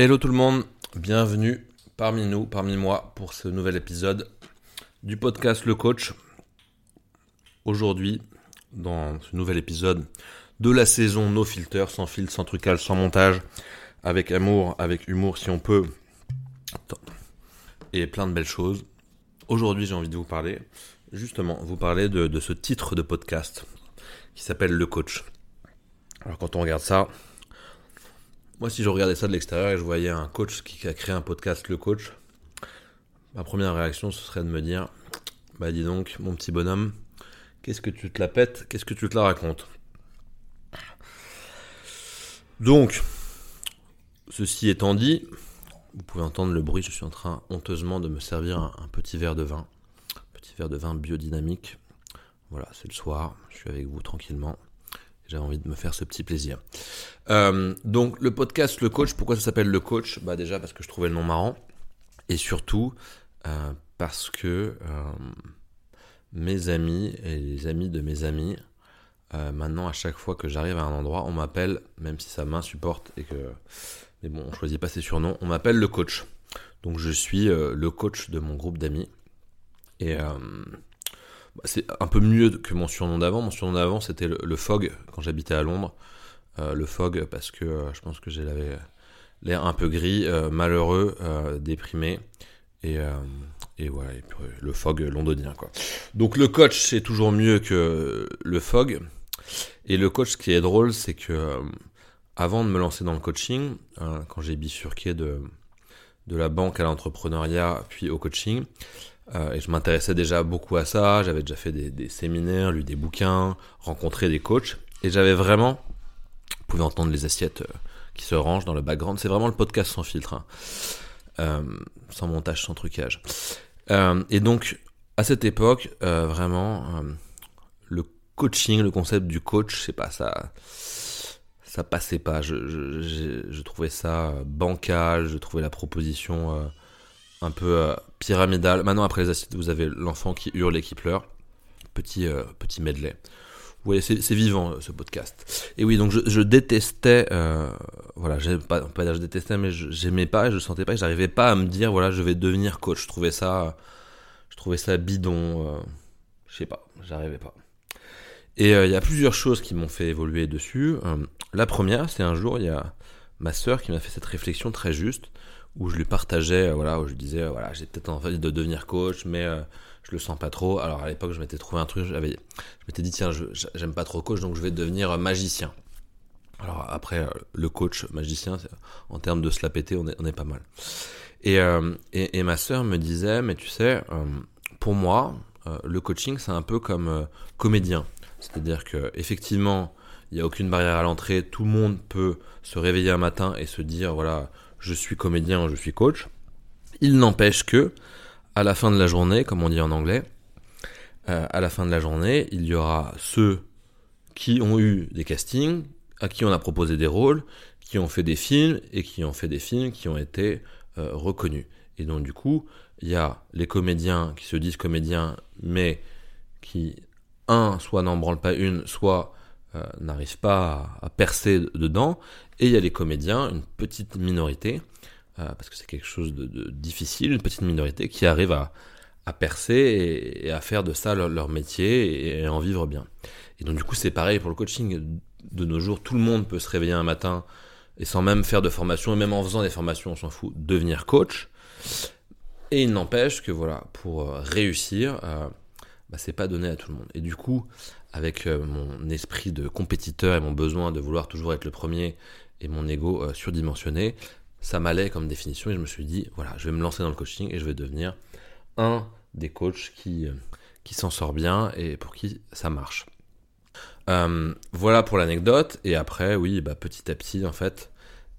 Hello tout le monde, bienvenue parmi nous, parmi moi pour ce nouvel épisode du podcast Le Coach. Aujourd'hui, dans ce nouvel épisode de la saison No Filter, sans fil, sans trucage, sans montage, avec amour, avec humour si on peut, et plein de belles choses. Aujourd'hui, j'ai envie de vous parler, justement, vous parler de ce titre de podcast qui s'appelle Le Coach. Alors quand on regarde ça, moi, si je regardais ça de l'extérieur et je voyais un coach qui a créé un podcast, le coach, ma première réaction, ce serait de me dire Bah, dis donc, mon petit bonhomme, qu'est-ce que tu te la pètes? Qu'est-ce que tu te la racontes? Donc, ceci étant dit, vous pouvez entendre le bruit, je suis en train honteusement de me servir un, un petit verre de vin. Un petit verre de vin biodynamique. Voilà, c'est le soir, je suis avec vous tranquillement. J'avais envie de me faire ce petit plaisir. Euh, donc le podcast Le Coach, pourquoi ça s'appelle Le Coach? Bah déjà parce que je trouvais le nom marrant. Et surtout euh, parce que euh, mes amis et les amis de mes amis, maintenant à chaque fois que j'arrive à un endroit, on m'appelle, même si ça m'insupporte et que... Mais bon, on choisit pas ses surnoms, on m'appelle le coach. Donc je suis le coach de mon groupe d'amis. Et c'est un peu mieux que mon surnom d'avant. Mon surnom d'avant, c'était le, Fog quand j'habitais à Londres. Euh, le Fog parce que euh, je pense que j'avais l'air un peu gris, euh, malheureux, déprimé. Et, et voilà, le Fog londonien. Quoi. Donc le coach, c'est toujours mieux que le Fog. Et le coach, ce qui est drôle, c'est que avant de me lancer dans le coaching, quand j'ai bifurqué de la banque à l'entrepreneuriat, puis au coaching, euh, et je m'intéressais déjà beaucoup à ça, j'avais déjà fait des, séminaires, lu des bouquins, rencontré des coachs, et j'avais vraiment, vous pouvez entendre les assiettes euh, qui se rangent dans le background, c'est vraiment le podcast sans filtre, hein. euh, sans montage, sans trucage. et donc, à cette époque, vraiment, le coaching, le concept du coach, c'est pas ça ça passait pas. Je, je, je, trouvais ça bancal, je trouvais la proposition un peu euh, pyramidal. Maintenant, après les acides, vous avez l'enfant qui hurle et qui pleure. Petit, euh, petit medley. Voyez, c'est vivant euh, ce podcast. Et oui, donc je, détestais, voilà, pas, pas dire je détestais, mais j'aimais pas, je sentais pas, j'arrivais pas à me dire, voilà, je vais devenir coach. Je trouvais ça, je trouvais ça bidon, je sais pas, j'arrivais pas. Et il y a plusieurs choses qui m'ont fait évoluer dessus. la première, c'est un jour, il y a ma sœur qui m'a fait cette réflexion très juste où je lui partageais, euh, voilà, où je lui disais, euh, voilà, j'ai peut-être envie de devenir coach, mais euh, je le sens pas trop. Alors à l'époque, je m'étais trouvé un truc, je m'étais dit, tiens, j'aime pas trop coach, donc je vais devenir magicien. Alors après, le coach magicien, en termes de se la péter, on est, on est pas mal. Et, et, et, ma sœur me disait, mais tu sais, pour moi, le coaching, c'est un peu comme comédien. C'est-à-dire que effectivement, il n'y a aucune barrière à l'entrée, tout le monde peut se réveiller un matin et se dire, voilà, je suis comédien, je suis coach. Il n'empêche que, à la fin de la journée, comme on dit en anglais, euh, à la fin de la journée, il y aura ceux qui ont eu des castings, à qui on a proposé des rôles, qui ont fait des films et qui ont fait des films qui ont été euh, reconnus. Et donc du coup, il y a les comédiens qui se disent comédiens, mais qui, un, soit n'en branlent pas une, soit euh, n'arrivent pas à, percer dedans, et il y a les comédiens, une petite minorité, euh, parce que c'est quelque chose de, difficile, une petite minorité qui arrive à, percer et, à faire de ça leur, métier et, en vivre bien. Et donc du coup c'est pareil pour le coaching. De nos jours, tout le monde peut se réveiller un matin et sans même faire de formation, et même en faisant des formations, on s'en fout, devenir coach. Et il n'empêche que voilà, pour euh, réussir, bah, c'est pas donné à tout le monde. Et du coup, avec euh, mon esprit de compétiteur et mon besoin de vouloir toujours être le premier et mon ego euh, surdimensionné, ça m'allait comme définition et je me suis dit, voilà, je vais me lancer dans le coaching et je vais devenir un des coachs qui, euh, qui s'en sort bien et pour qui ça marche. voilà pour l'anecdote et après, oui, bah, petit à petit, en fait,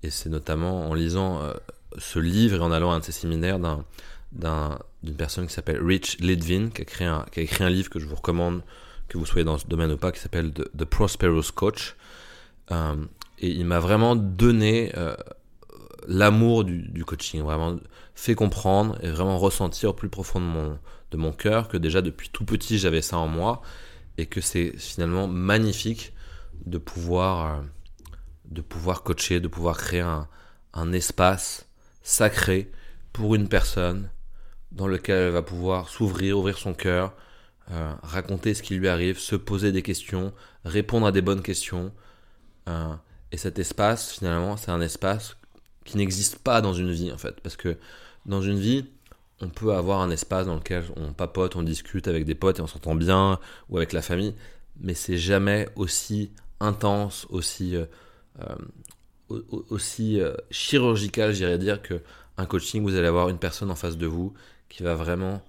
et c'est notamment en lisant ce livre et en allant à un de ces séminaires d'un d'une personne qui s'appelle Rich Lidvin, qui a, créé un, qui a écrit un livre que je vous recommande, que vous soyez dans ce domaine ou pas, qui s'appelle The, Prosperous Coach. Euh, et il m'a vraiment donné euh, l'amour du, coaching, vraiment fait comprendre et vraiment ressentir au plus profond de mon, de mon cœur que déjà depuis tout petit j'avais ça en moi et que c'est finalement magnifique de pouvoir, euh, de pouvoir coacher, de pouvoir créer un, un espace sacré pour une personne dans lequel elle va pouvoir s'ouvrir, ouvrir son cœur, euh, raconter ce qui lui arrive, se poser des questions, répondre à des bonnes questions. Euh, et cet espace, finalement, c'est un espace qui n'existe pas dans une vie, en fait. Parce que dans une vie, on peut avoir un espace dans lequel on papote, on discute avec des potes et on s'entend bien, ou avec la famille, mais c'est jamais aussi intense, aussi, euh, aussi chirurgical, j'irais dire, que un coaching, vous allez avoir une personne en face de vous qui va vraiment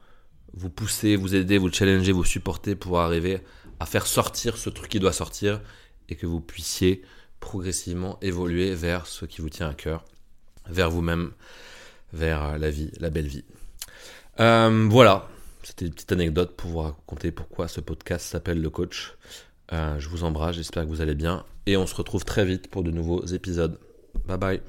vous pousser, vous aider, vous challenger, vous supporter pour arriver à faire sortir ce truc qui doit sortir et que vous puissiez progressivement évoluer vers ce qui vous tient à cœur, vers vous-même, vers la vie, la belle vie. Euh, voilà, c'était une petite anecdote pour vous raconter pourquoi ce podcast s'appelle Le Coach. Euh, je vous embrasse, j'espère que vous allez bien et on se retrouve très vite pour de nouveaux épisodes. Bye bye.